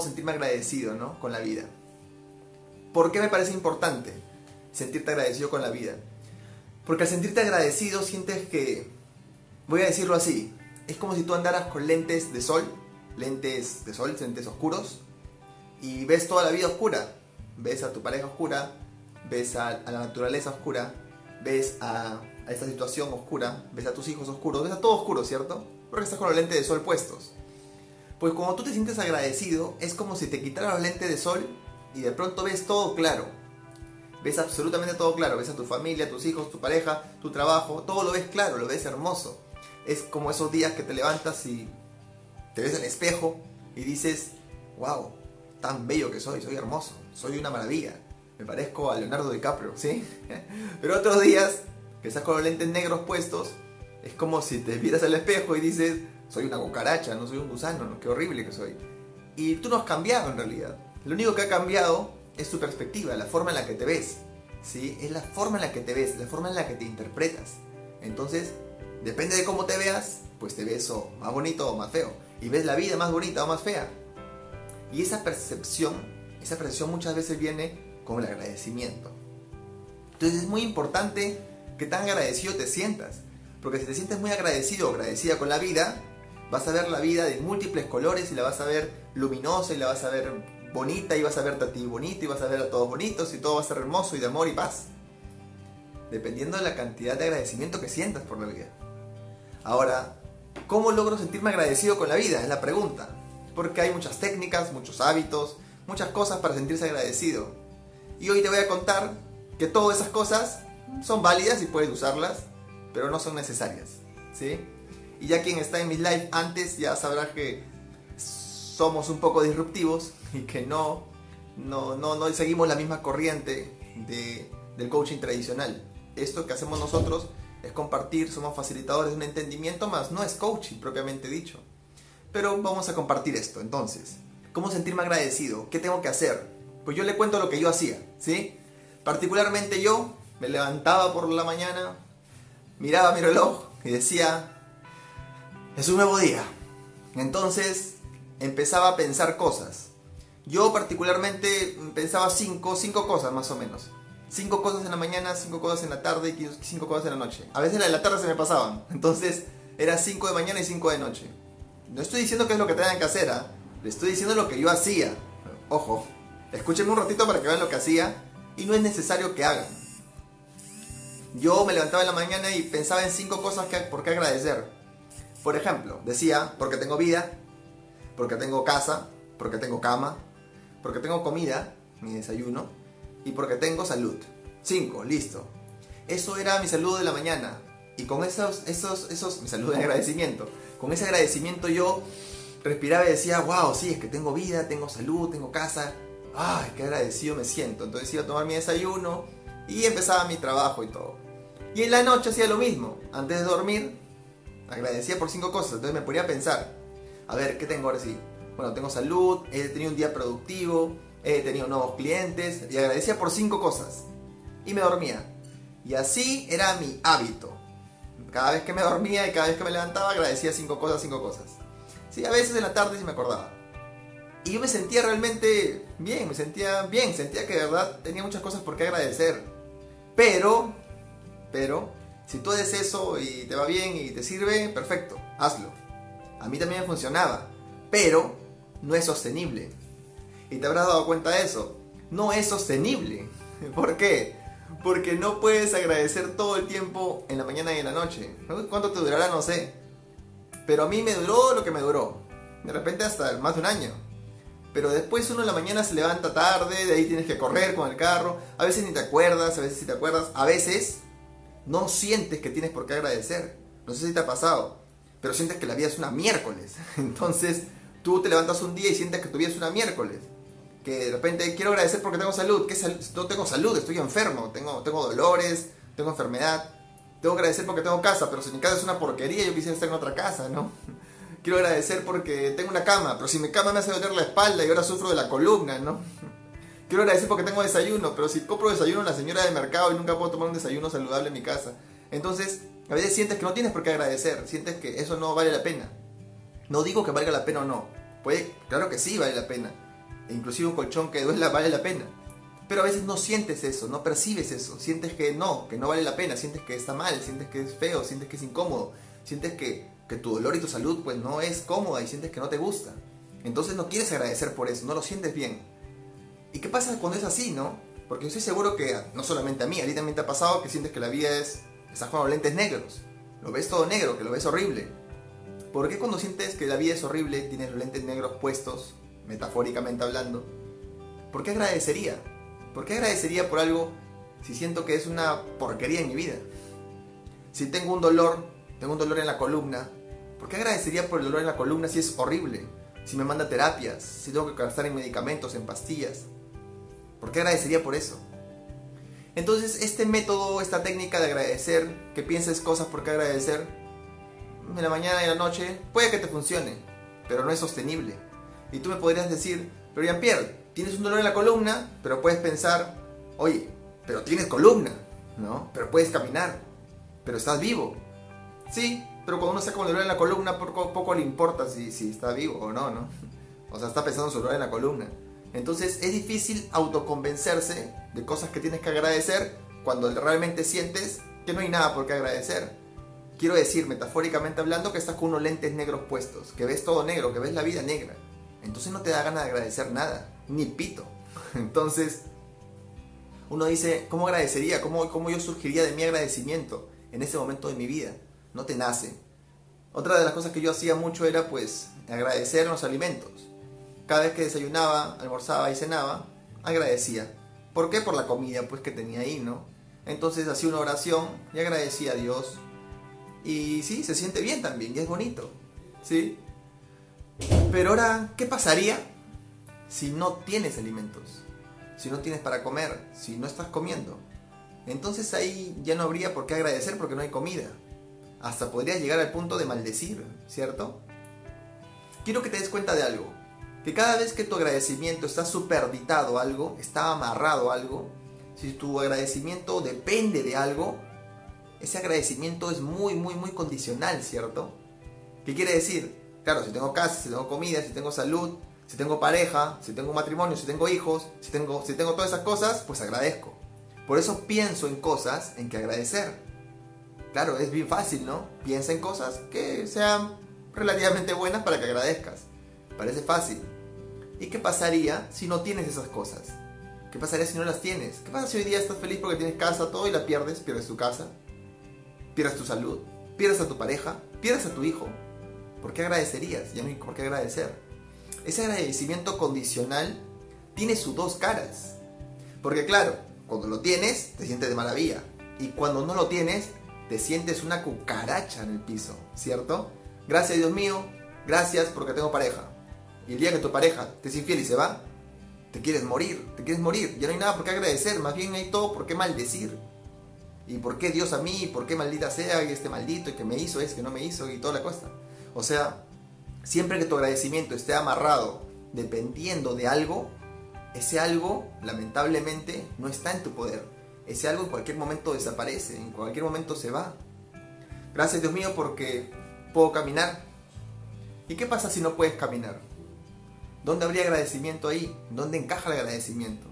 sentirme agradecido ¿no? con la vida. ¿Por qué me parece importante sentirte agradecido con la vida? Porque al sentirte agradecido sientes que, voy a decirlo así, es como si tú andaras con lentes de sol, lentes de sol, lentes oscuros, y ves toda la vida oscura. Ves a tu pareja oscura, ves a, la naturaleza oscura, ves a, a, esta situación oscura, ves a tus hijos oscuros, ves a todo oscuro, ¿cierto? Porque estás con los lentes de sol puestos. Pues cuando tú te sientes agradecido, es como si te quitaran los lentes de sol y de pronto ves todo claro. Ves absolutamente todo claro. Ves a tu familia, tus hijos, tu pareja, tu trabajo. Todo lo ves claro, lo ves hermoso. Es como esos días que te levantas y te ves al espejo y dices, wow, tan bello que soy, soy hermoso, soy una maravilla. Me parezco a Leonardo DiCaprio, ¿sí? Pero otros días que estás con los lentes negros puestos, es como si te vieras al espejo y dices, soy una cucaracha, no soy un gusano, ¿no? qué horrible que soy. Y tú no has cambiado en realidad. Lo único que ha cambiado es tu perspectiva, la forma en la que te ves. ¿sí? Es la forma en la que te ves, la forma en la que te interpretas. Entonces, depende de cómo te veas, pues te ves o más bonito o más feo. Y ves la vida más bonita o más fea. Y esa percepción, esa percepción muchas veces viene con el agradecimiento. Entonces es muy importante que tan agradecido te sientas. Porque si te sientes muy agradecido o agradecida con la vida, vas a ver la vida de múltiples colores y la vas a ver luminosa y la vas a ver bonita y vas a verte a ti bonito y vas a ver a todos bonitos y todo va a ser hermoso y de amor y paz. Dependiendo de la cantidad de agradecimiento que sientas por la vida. Ahora, ¿cómo logro sentirme agradecido con la vida? Es la pregunta. Porque hay muchas técnicas, muchos hábitos, muchas cosas para sentirse agradecido. Y hoy te voy a contar que todas esas cosas son válidas y puedes usarlas, pero no son necesarias. ¿Sí? Y ya quien está en mis live antes ya sabrá que somos un poco disruptivos y que no, no, no, no seguimos la misma corriente de, del coaching tradicional. Esto que hacemos nosotros es compartir, somos facilitadores de un entendimiento más, no es coaching propiamente dicho. Pero vamos a compartir esto. Entonces, ¿cómo sentirme agradecido? ¿Qué tengo que hacer? Pues yo le cuento lo que yo hacía, ¿sí? Particularmente yo me levantaba por la mañana, miraba mi reloj y decía, es un nuevo día. Entonces empezaba a pensar cosas. Yo particularmente pensaba cinco, cinco cosas más o menos. Cinco cosas en la mañana, cinco cosas en la tarde y cinco cosas en la noche. A veces la de la tarde se me pasaban. Entonces era cinco de mañana y cinco de noche. No estoy diciendo que es lo que tengan que hacer, ¿ah? le estoy diciendo lo que yo hacía. Ojo, escúchenme un ratito para que vean lo que hacía y no es necesario que hagan. Yo me levantaba en la mañana y pensaba en cinco cosas que, por qué agradecer. Por ejemplo, decía, porque tengo vida, porque tengo casa, porque tengo cama, porque tengo comida, mi desayuno, y porque tengo salud. Cinco, listo. Eso era mi salud de la mañana. Y con esos, esos, esos, mi salud de agradecimiento. Con ese agradecimiento yo respiraba y decía, wow, sí, es que tengo vida, tengo salud, tengo casa. Ay, qué agradecido me siento. Entonces iba a tomar mi desayuno y empezaba mi trabajo y todo. Y en la noche hacía lo mismo. Antes de dormir, agradecía por cinco cosas. Entonces me ponía a pensar, a ver, ¿qué tengo ahora sí? Bueno, tengo salud, he tenido un día productivo, he tenido nuevos clientes y agradecía por cinco cosas. Y me dormía. Y así era mi hábito. Cada vez que me dormía y cada vez que me levantaba agradecía cinco cosas, cinco cosas. Sí, a veces en la tarde sí me acordaba. Y yo me sentía realmente bien, me sentía bien, sentía que de verdad tenía muchas cosas por qué agradecer. Pero, pero, si tú haces eso y te va bien y te sirve, perfecto, hazlo. A mí también me funcionaba, pero no es sostenible. Y te habrás dado cuenta de eso. No es sostenible. ¿Por qué? Porque no puedes agradecer todo el tiempo en la mañana y en la noche. ¿Cuánto te durará? No sé. Pero a mí me duró lo que me duró. De repente hasta más de un año. Pero después uno en la mañana se levanta tarde, de ahí tienes que correr con el carro. A veces ni te acuerdas, a veces sí te acuerdas. A veces no sientes que tienes por qué agradecer. No sé si te ha pasado, pero sientes que la vida es una miércoles. Entonces tú te levantas un día y sientes que tu vida es una miércoles. Que de repente quiero agradecer porque tengo salud. que No tengo salud, estoy enfermo, tengo, tengo dolores, tengo enfermedad. Tengo que agradecer porque tengo casa, pero si mi casa es una porquería, yo quisiera estar en otra casa, ¿no? Quiero agradecer porque tengo una cama, pero si mi cama me hace doler la espalda y ahora sufro de la columna, ¿no? Quiero agradecer porque tengo desayuno, pero si compro desayuno en la señora de mercado y nunca puedo tomar un desayuno saludable en mi casa. Entonces, a veces sientes que no tienes por qué agradecer, sientes que eso no vale la pena. No digo que valga la pena o no. Puede, claro que sí vale la pena. E inclusive un colchón que duele vale la pena. Pero a veces no sientes eso, no percibes eso, sientes que no, que no vale la pena, sientes que está mal, sientes que es feo, sientes que es incómodo, sientes que, que tu dolor y tu salud pues no es cómoda y sientes que no te gusta. Entonces no quieres agradecer por eso, no lo sientes bien. ¿Y qué pasa cuando es así, no? Porque yo estoy seguro que no solamente a mí, a ti también te ha pasado que sientes que la vida es, estás con lentes negros, lo ves todo negro, que lo ves horrible. ¿Por qué cuando sientes que la vida es horrible tienes los lentes negros puestos, metafóricamente hablando? ¿Por qué agradecería? ¿Por qué agradecería por algo si siento que es una porquería en mi vida? Si tengo un dolor, tengo un dolor en la columna, ¿por qué agradecería por el dolor en la columna si es horrible? Si me manda terapias, si tengo que gastar en medicamentos, en pastillas. ¿Por qué agradecería por eso? Entonces, este método, esta técnica de agradecer, que pienses cosas por qué agradecer, en la mañana y en la noche, puede que te funcione, pero no es sostenible. Y tú me podrías decir, pero Jean-Pierre, tienes un dolor en la columna, pero puedes pensar, oye, pero tienes columna, ¿no? Pero puedes caminar, pero estás vivo. Sí, pero cuando uno con el dolor en la columna, poco, poco le importa si, si está vivo o no, ¿no? O sea, está pensando en su dolor en la columna. Entonces es difícil autoconvencerse de cosas que tienes que agradecer cuando realmente sientes que no hay nada por qué agradecer. Quiero decir, metafóricamente hablando, que estás con unos lentes negros puestos, que ves todo negro, que ves la vida negra. Entonces no te da ganas de agradecer nada ni pito. Entonces, uno dice, ¿cómo agradecería? ¿Cómo, ¿Cómo yo surgiría de mi agradecimiento en ese momento de mi vida? No te nace. Otra de las cosas que yo hacía mucho era pues agradecer los alimentos. Cada vez que desayunaba, almorzaba y cenaba, agradecía. ¿Por qué? Por la comida pues que tenía ahí, ¿no? Entonces hacía una oración y agradecía a Dios. Y sí, se siente bien también y es bonito. ¿Sí? Pero ahora, ¿qué pasaría si no tienes alimentos, si no tienes para comer, si no estás comiendo. Entonces ahí ya no habría por qué agradecer porque no hay comida. Hasta podrías llegar al punto de maldecir, ¿cierto? Quiero que te des cuenta de algo. Que cada vez que tu agradecimiento está superditado a algo, está amarrado a algo, si tu agradecimiento depende de algo, ese agradecimiento es muy, muy, muy condicional, ¿cierto? ¿Qué quiere decir? Claro, si tengo casa, si tengo comida, si tengo salud, si tengo pareja, si tengo matrimonio, si tengo hijos, si tengo, si tengo todas esas cosas, pues agradezco. Por eso pienso en cosas en que agradecer. Claro, es bien fácil, ¿no? Piensa en cosas que sean relativamente buenas para que agradezcas. Parece fácil. ¿Y qué pasaría si no tienes esas cosas? ¿Qué pasaría si no las tienes? ¿Qué pasa si hoy día estás feliz porque tienes casa, todo y la pierdes? Pierdes tu casa, pierdes tu salud, pierdes a tu pareja, pierdes a tu hijo. ¿Por qué agradecerías? Ya no hay por qué agradecer ese agradecimiento condicional tiene sus dos caras. Porque claro, cuando lo tienes, te sientes de maravilla. Y cuando no lo tienes, te sientes una cucaracha en el piso, ¿cierto? Gracias Dios mío, gracias porque tengo pareja. Y el día que tu pareja te es infiel y se va, te quieres morir, te quieres morir. Ya no hay nada por qué agradecer, más bien hay todo por qué maldecir. ¿Y por qué Dios a mí? ¿Por qué maldita sea? Y este maldito, y que me hizo, es que no me hizo, y toda la cosa. O sea, Siempre que tu agradecimiento esté amarrado dependiendo de algo, ese algo lamentablemente no está en tu poder. Ese algo en cualquier momento desaparece, en cualquier momento se va. Gracias Dios mío porque puedo caminar. ¿Y qué pasa si no puedes caminar? ¿Dónde habría agradecimiento ahí? ¿Dónde encaja el agradecimiento?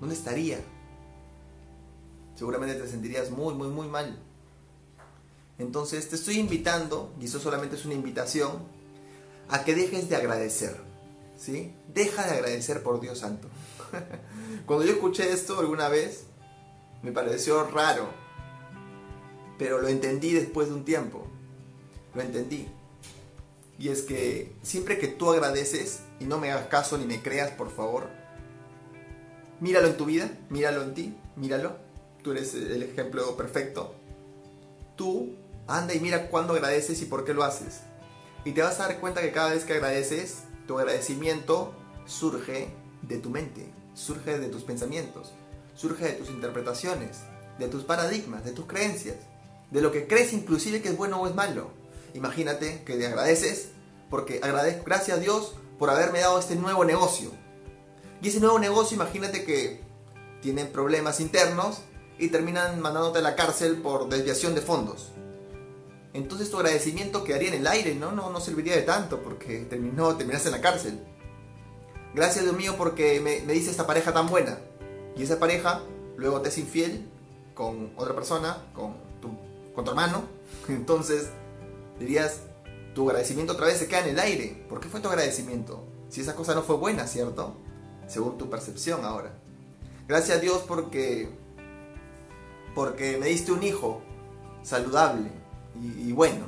¿Dónde estaría? Seguramente te sentirías muy, muy, muy mal. Entonces te estoy invitando, y eso solamente es una invitación, a que dejes de agradecer. ¿Sí? Deja de agradecer por Dios Santo. Cuando yo escuché esto alguna vez, me pareció raro. Pero lo entendí después de un tiempo. Lo entendí. Y es que siempre que tú agradeces, y no me hagas caso ni me creas, por favor, míralo en tu vida, míralo en ti, míralo. Tú eres el ejemplo perfecto. Tú anda y mira cuándo agradeces y por qué lo haces. Y te vas a dar cuenta que cada vez que agradeces, tu agradecimiento surge de tu mente, surge de tus pensamientos, surge de tus interpretaciones, de tus paradigmas, de tus creencias, de lo que crees inclusive que es bueno o es malo. Imagínate que te agradeces porque agradezco, gracias a Dios por haberme dado este nuevo negocio. Y ese nuevo negocio, imagínate que tienen problemas internos y terminan mandándote a la cárcel por desviación de fondos entonces tu agradecimiento quedaría en el aire, ¿no? No, no serviría de tanto porque terminó, terminaste en la cárcel. Gracias Dios mío porque me, me dice esta pareja tan buena. Y esa pareja luego te es infiel con otra persona, con tu, con tu hermano. Entonces dirías, tu agradecimiento otra vez se queda en el aire. ¿Por qué fue tu agradecimiento? Si esa cosa no fue buena, ¿cierto? Según tu percepción ahora. Gracias a Dios porque porque me diste un hijo saludable y, y, bueno.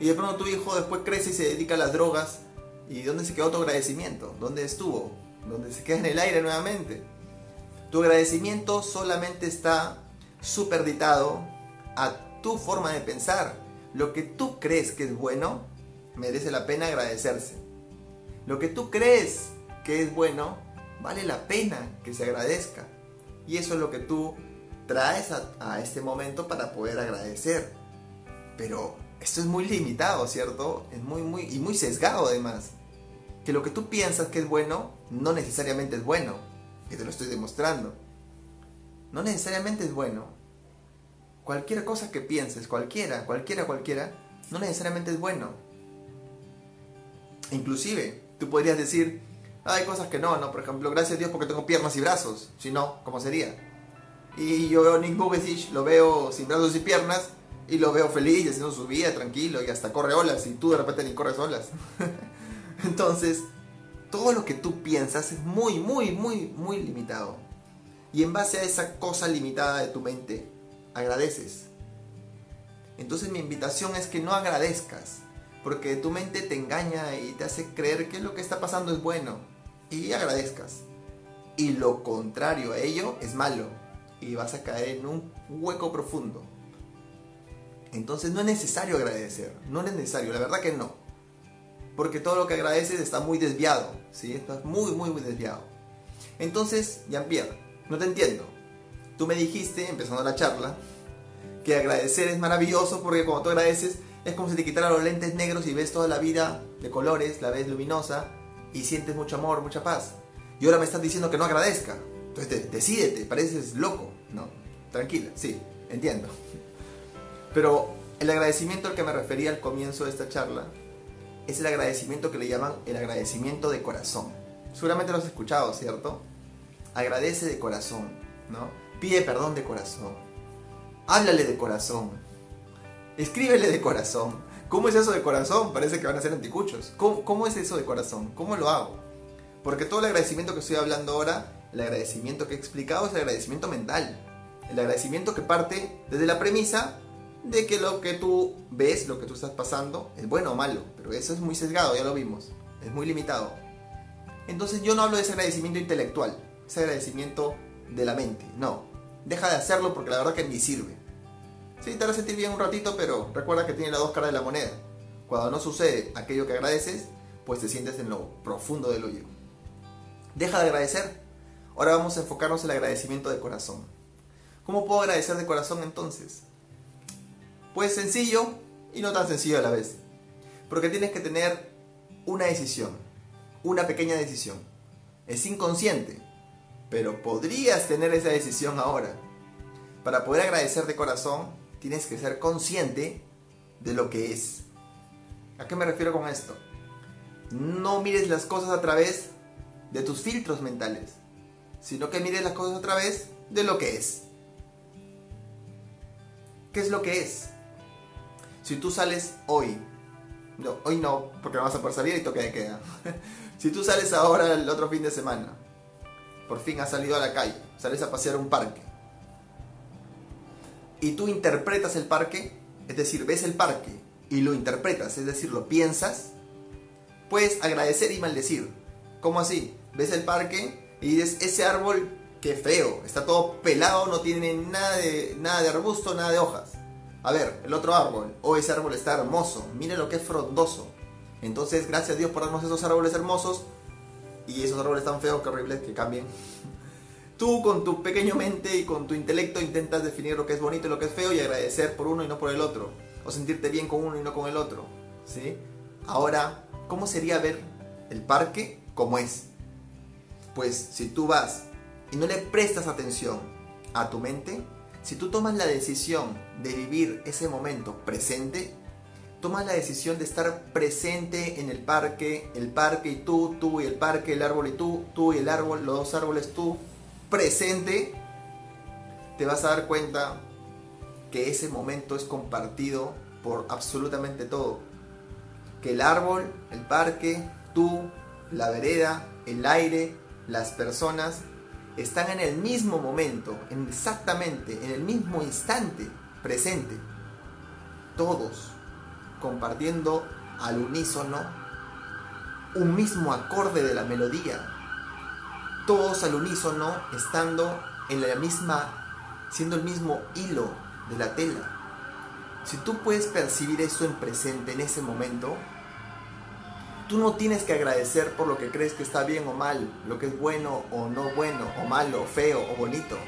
Y de pronto tu hijo después crece y se dedica a las drogas. ¿Y dónde se quedó tu agradecimiento? ¿Dónde estuvo? ¿Dónde se queda en el aire nuevamente? Tu agradecimiento solamente está superditado a tu forma de pensar. Lo que tú crees que es bueno, merece la pena agradecerse. Lo que tú crees que es bueno, vale la pena que se agradezca. Y eso es lo que tú traes a, este momento para poder agradecer. Pero esto es muy limitado, ¿cierto? Es muy, muy, y muy sesgado además. Que lo que tú piensas que es bueno, no necesariamente es bueno. Y te lo estoy demostrando. No necesariamente es bueno. Cualquier cosa que pienses, cualquiera, cualquiera, cualquiera, no necesariamente es bueno. Inclusive, tú podrías decir, hay cosas que no, ¿no? Por ejemplo, gracias a Dios porque tengo piernas y brazos. Si no, ¿cómo sería? Y yo veo a Nick Vujicic, lo veo sin brazos y piernas, y lo veo feliz, haciendo su vida, tranquilo, y hasta corre olas, y tú de repente ni corres olas. Entonces, todo lo que tú piensas es muy, muy, muy, muy limitado. Y en base a esa cosa limitada de tu mente, agradeces. Entonces mi invitación es que no agradezcas, porque tu mente te engaña y te hace creer que lo que está pasando es bueno, y agradezcas. Y lo contrario a ello es malo, y vas a caer en un hueco profundo. Entonces no es necesario agradecer, no es necesario, la verdad que no. Porque todo lo que agradeces está muy desviado, ¿sí? Estás muy, muy, muy desviado. Entonces, Jean-Pierre, no te entiendo. Tú me dijiste, empezando la charla, que agradecer es maravilloso porque cuando tú agradeces es como si te quitara los lentes negros y ves toda la vida de colores, la ves luminosa y sientes mucho amor, mucha paz. Y ahora me estás diciendo que no agradezca. Entonces decídete, pareces loco. No, tranquila, sí, entiendo. Pero el agradecimiento al que me refería al comienzo de esta charla es el agradecimiento que le llaman el agradecimiento de corazón. Seguramente lo has escuchado, ¿cierto? Agradece de corazón, ¿no? Pide perdón de corazón. Háblale de corazón. Escríbele de corazón. ¿Cómo es eso de corazón? Parece que van a ser anticuchos. ¿Cómo, ¿Cómo, es eso de corazón? ¿Cómo lo hago? Porque todo el agradecimiento que estoy hablando ahora, el agradecimiento que he explicado es el agradecimiento mental. El agradecimiento que parte desde la premisa de que lo que tú ves, lo que tú estás pasando, es bueno o malo. Pero eso es muy sesgado, ya lo vimos. Es muy limitado. Entonces yo no hablo de ese agradecimiento intelectual, ese agradecimiento de la mente. No. Deja de hacerlo porque la verdad que ni sirve. Sí, te hará sentir bien un ratito, pero recuerda que tiene las dos caras de la moneda. Cuando no sucede aquello que agradeces, pues te sientes en lo profundo del hoyo. Deja de agradecer. Ahora vamos a enfocarnos en el agradecimiento de corazón. ¿Cómo puedo agradecer de corazón entonces? Pues sencillo y no tan sencillo a la vez. Porque tienes que tener una decisión, una pequeña decisión. Es inconsciente, pero podrías tener esa decisión ahora. Para poder agradecer de corazón, tienes que ser consciente de lo que es. ¿A qué me refiero con esto? No mires las cosas a través de tus filtros mentales, sino que mires las cosas a través de lo que es. ¿Qué es lo que es? Si tú sales hoy, no, hoy no, porque no vas a poder salir y toque de queda. si tú sales ahora el otro fin de semana, por fin has salido a la calle, sales a pasear a un parque, y tú interpretas el parque, es decir, ves el parque y lo interpretas, es decir, lo piensas, puedes agradecer y maldecir. ¿Cómo así? Ves el parque y dices, ese árbol, qué feo, está todo pelado, no tiene nada de, nada de arbusto, nada de hojas a ver, el otro árbol, o oh, ese árbol está hermoso, mire lo que es frondoso. Entonces, gracias a Dios por darnos esos árboles hermosos y esos árboles tan feos que horribles que cambien. Tú con tu pequeño mente y con tu intelecto intentas definir lo que es bonito y lo que es feo y agradecer por uno y no por el otro. O sentirte bien con uno y no con el otro. ¿sí? Ahora, ¿cómo sería ver el parque como es? Pues si tú vas y no le prestas atención a tu mente, si tú tomas la decisión de vivir ese momento presente, tomas la decisión de estar presente en el parque, el parque y tú, tú y el parque, el árbol y tú, tú y el árbol, los dos árboles tú, presente, te vas a dar cuenta que ese momento es compartido por absolutamente todo. Que el árbol, el parque, tú, la vereda, el aire, las personas están en el mismo momento, exactamente, en el mismo instante presente. Todos compartiendo al unísono un mismo acorde de la melodía. Todos al unísono estando en la misma, siendo el mismo hilo de la tela. Si tú puedes percibir eso en presente, en ese momento, tú no tienes que agradecer por lo que crees que está bien o mal, lo que es bueno o no bueno, o malo, o feo o bonito.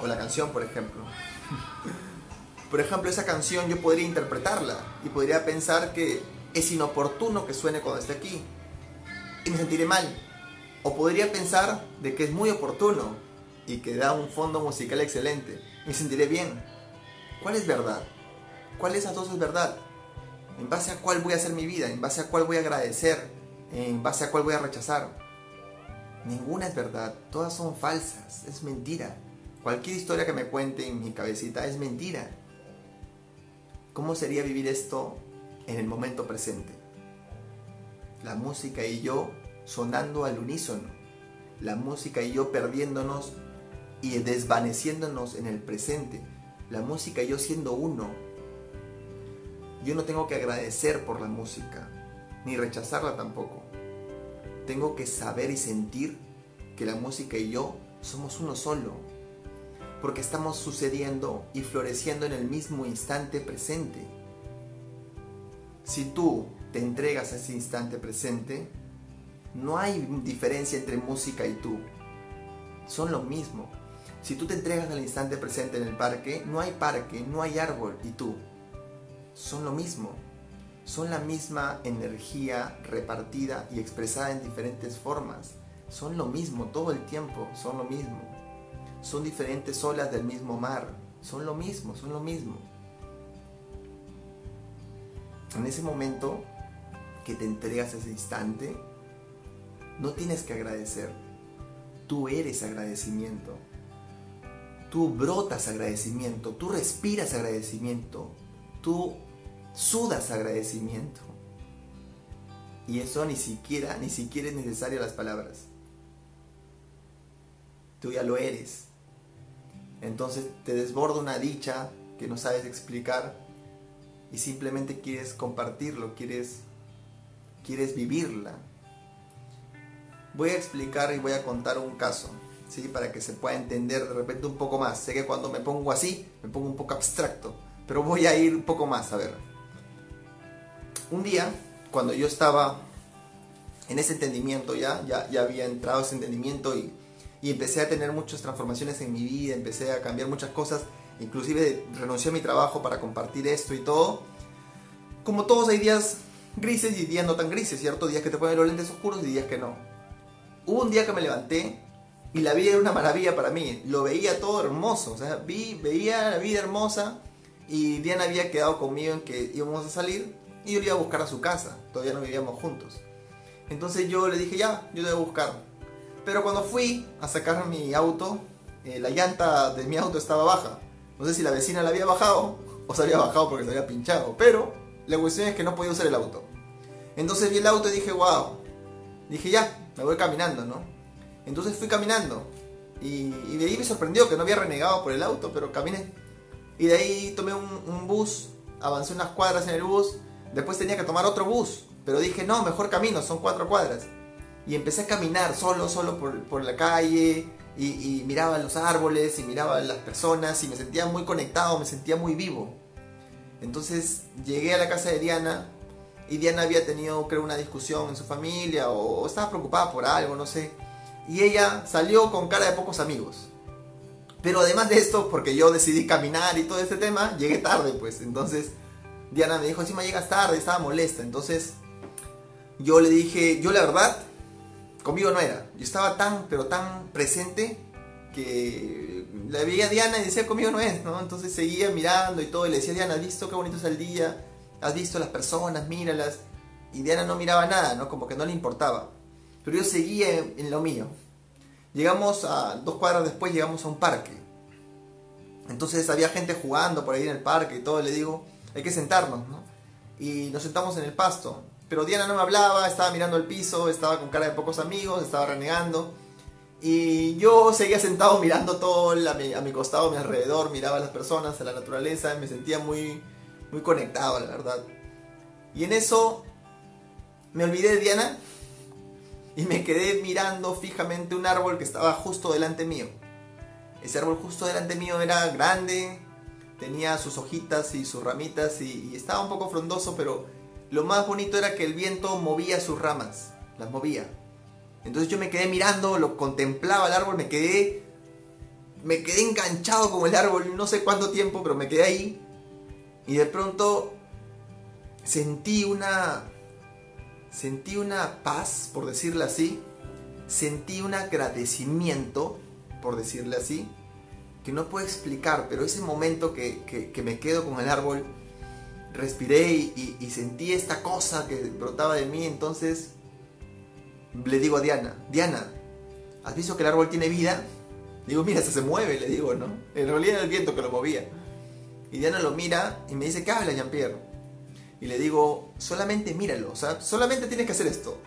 O la canción, por ejemplo. Por ejemplo, esa canción yo podría interpretarla y podría pensar que es inoportuno que suene cuando esté aquí y me sentiré mal. O podría pensar de que es muy oportuno y que da un fondo musical excelente y me sentiré bien. ¿Cuál es verdad? ¿Cuál de esas dos es verdad? ¿En base a cuál voy a hacer mi vida? ¿En base a cuál voy a agradecer? ¿En base a cuál voy a rechazar? Ninguna es verdad, todas son falsas, es mentira. Cualquier historia que me cuente en mi cabecita es mentira. ¿Cómo sería vivir esto en el momento presente? La música y yo sonando al unísono. La música y yo perdiéndonos y desvaneciéndonos en el presente. La música y yo siendo uno. Yo no tengo que agradecer por la música, ni rechazarla tampoco. Tengo que saber y sentir que la música y yo somos uno solo porque estamos sucediendo y floreciendo en el mismo instante presente. Si tú te entregas a ese instante presente, no hay diferencia entre música y tú. Son lo mismo. Si tú te entregas al instante presente en el parque, no hay parque, no hay árbol y tú. Son lo mismo. Son la misma energía repartida y expresada en diferentes formas. Son lo mismo todo el tiempo, son lo mismo son diferentes olas del mismo mar. Son lo mismo, son lo mismo. En ese momento que te entregas ese instante, no tienes que agradecer. Tú eres agradecimiento. Tú brotas agradecimiento. Tú respiras agradecimiento. Tú sudas agradecimiento. Y eso ni siquiera, ni siquiera es necesario las palabras. Tú ya lo eres. Entonces te desborda una dicha que no sabes explicar y simplemente quieres compartirlo, quieres, quieres vivirla. Voy a explicar y voy a contar un caso, ¿sí? para que se pueda entender de repente un poco más. Sé que cuando me pongo así, me pongo un poco abstracto, pero voy a ir un poco más a ver. Un día, cuando yo estaba en ese entendimiento ya, ya, ya había entrado ese entendimiento y y empecé a tener muchas transformaciones en mi vida, empecé a cambiar muchas cosas, inclusive renuncié a mi trabajo para compartir esto y todo. Como todos hay días grises y días no tan grises, ¿cierto? Días que te ponen los lentes oscuros y días que no. Hubo un día que me levanté y la vida era una maravilla para mí, lo veía todo hermoso, o sea, vi, veía la vida hermosa y Diana había quedado conmigo en que íbamos a salir y yo le iba a buscar a su casa, todavía no vivíamos juntos. Entonces yo le dije, ya, yo te voy a buscar. Pero cuando fui a sacar mi auto, eh, la llanta de mi auto estaba baja. No sé si la vecina la había bajado o se había bajado porque se había pinchado. Pero la cuestión es que no podía usar el auto. Entonces vi el auto y dije, wow. Dije, ya, me voy caminando, ¿no? Entonces fui caminando. Y, de ahí me sorprendió que no había renegado por el auto, pero caminé. Y de ahí tomé un, un bus, avancé unas cuadras en el bus. Después tenía que tomar otro bus. Pero dije, no, mejor camino, son cuatro cuadras y empecé a caminar solo, solo por, la calle y, miraba los árboles y miraba las personas y me sentía muy conectado, me sentía muy vivo. Entonces llegué a la casa de Diana y Diana había tenido, creo, una discusión en su familia o, estaba preocupada por algo, no sé. Y ella salió con cara de pocos amigos. Pero además de esto, porque yo decidí caminar y todo este tema, llegué tarde, pues. Entonces Diana me dijo, encima llegas tarde, estaba molesta. Entonces yo le dije, yo la verdad Conmigo no era. Yo estaba tan, pero tan presente que la veía a Diana y decía conmigo no es, ¿no? Entonces seguía mirando y todo y le decía Diana, ¿has visto qué bonito es el día? has visto las personas, míralas. Y Diana no miraba nada, ¿no? Como que no le importaba. Pero yo seguía en, lo mío. Llegamos a, dos cuadras después llegamos a un parque. Entonces había gente jugando por ahí en el parque y todo. Le digo, hay que sentarnos, ¿no? Y nos sentamos en el pasto. Pero Diana no me hablaba, estaba mirando el piso, estaba con cara de pocos amigos, estaba renegando. Y yo seguía sentado mirando todo a mi, a mi costado, a mi alrededor, miraba a las personas, a la naturaleza, me sentía muy, muy conectado, la verdad. Y en eso me olvidé de Diana y me quedé mirando fijamente un árbol que estaba justo delante mío. Ese árbol justo delante mío era grande, tenía sus hojitas y sus ramitas y estaba un poco frondoso, pero lo más bonito era que el viento movía sus ramas, las movía. Entonces yo me quedé mirando, lo contemplaba el árbol, me quedé me quedé enganchado con el árbol, no sé cuánto tiempo, pero me quedé ahí. Y de pronto sentí una sentí una paz, por decirlo así. Sentí un agradecimiento, por decirle así, que no puedo explicar, pero ese momento que, me quedo con el árbol, respiré y, sentí esta cosa que brotaba de mí, entonces le digo a Diana, Diana, ¿has visto que el árbol tiene vida? Digo, mira, se, se mueve, le digo, ¿no? En realidad era el viento que lo movía. Y Diana lo mira y me dice, ¿qué habla, Jean-Pierre? Y le digo, solamente míralo, o sea, solamente tienes que hacer esto.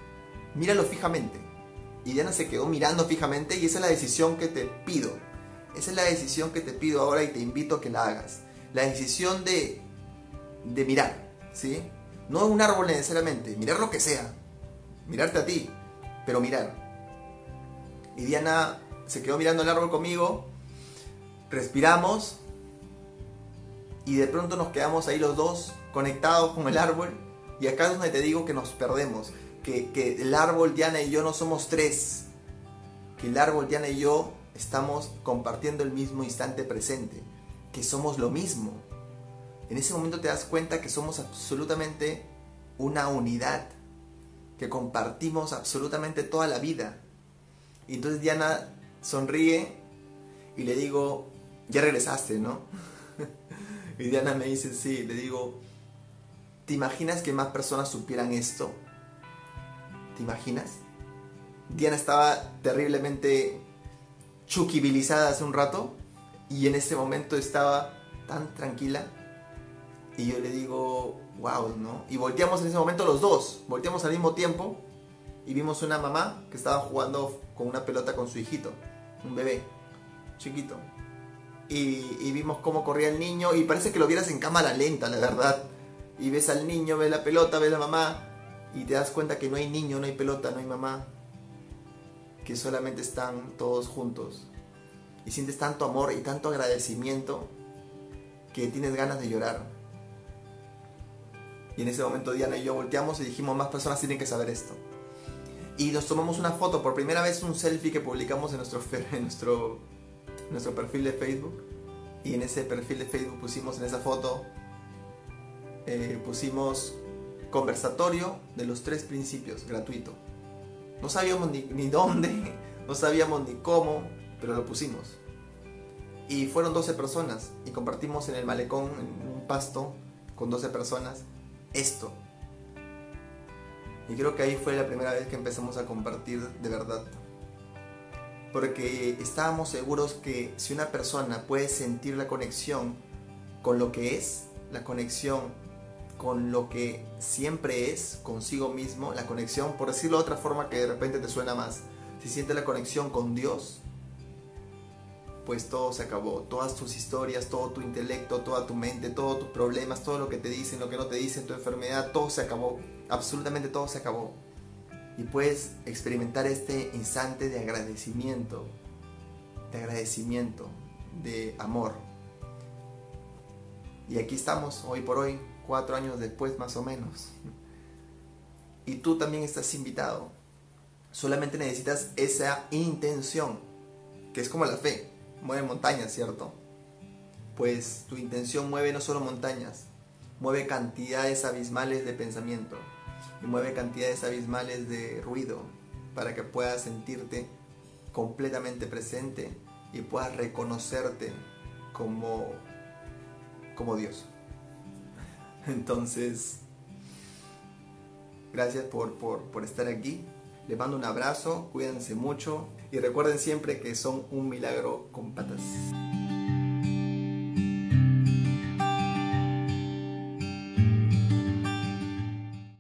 Míralo fijamente. Y Diana se quedó mirando fijamente y esa es la decisión que te pido. Esa es la decisión que te pido ahora y te invito a que la hagas. La decisión de, de mirar, ¿sí? No un árbol necesariamente, mirar lo que sea. Mirarte a ti, pero mirar. Y Diana se quedó mirando el árbol conmigo, respiramos y de pronto nos quedamos ahí los dos conectados con el árbol. Y acá es donde te digo que nos perdemos, que, que el árbol, Diana y yo no somos tres, que el árbol, Diana y yo estamos compartiendo el mismo instante presente, que somos lo mismo. En ese momento te das cuenta que somos absolutamente una unidad que compartimos absolutamente toda la vida. Y entonces Diana sonríe y le digo, ya regresaste, ¿no? y Diana me dice, sí, le digo, ¿te imaginas que más personas supieran esto? ¿Te imaginas? Diana estaba terriblemente chuquibilizada hace un rato y en ese momento estaba tan tranquila y yo le digo, wow, ¿no? Y volteamos en ese momento los dos, volteamos al mismo tiempo y vimos una mamá que estaba jugando con una pelota con su hijito, un bebé, chiquito. Y, vimos cómo corría el niño y parece que lo vieras en cámara lenta, la verdad. Y ves al niño, ves la pelota, ves la mamá y te das cuenta que no hay niño, no hay pelota, no hay mamá. Que solamente están todos juntos. Y sientes tanto amor y tanto agradecimiento que tienes ganas de llorar. Y en ese momento Diana y yo volteamos y dijimos, más personas tienen que saber esto. Y nos tomamos una foto, por primera vez un selfie que publicamos en nuestro, en nuestro, nuestro perfil de Facebook. Y en ese perfil de Facebook pusimos en esa foto, eh, pusimos conversatorio de los tres principios, gratuito. No sabíamos ni, ni dónde, no sabíamos ni cómo, pero lo pusimos. Y fueron 12 personas y compartimos en el malecón, en un pasto, con 12 personas esto. Y creo que ahí fue la primera vez que empezamos a compartir de verdad. Porque estábamos seguros que si una persona puede sentir la conexión con lo que es, la conexión con lo que siempre es consigo mismo, la conexión, por decirlo de otra forma que de repente te suena más, si siente la conexión con Dios, pues todo se acabó. Todas tus historias, todo tu intelecto, toda tu mente, todos tus problemas, todo lo que te dicen, lo que no te dicen, tu enfermedad, todo se acabó. Absolutamente todo se acabó. Y puedes experimentar este instante de agradecimiento, de agradecimiento, de amor. Y aquí estamos, hoy por hoy, cuatro años después más o menos. Y tú también estás invitado. Solamente necesitas esa intención, que es como la fe mueve montañas, ¿cierto? Pues tu intención mueve no solo montañas, mueve cantidades abismales de pensamiento y mueve cantidades abismales de ruido para que puedas sentirte completamente presente y puedas reconocerte como, como Dios. Entonces, gracias por, por, por estar aquí. Les mando un abrazo, cuídense mucho y recuerden siempre que son un milagro con patas.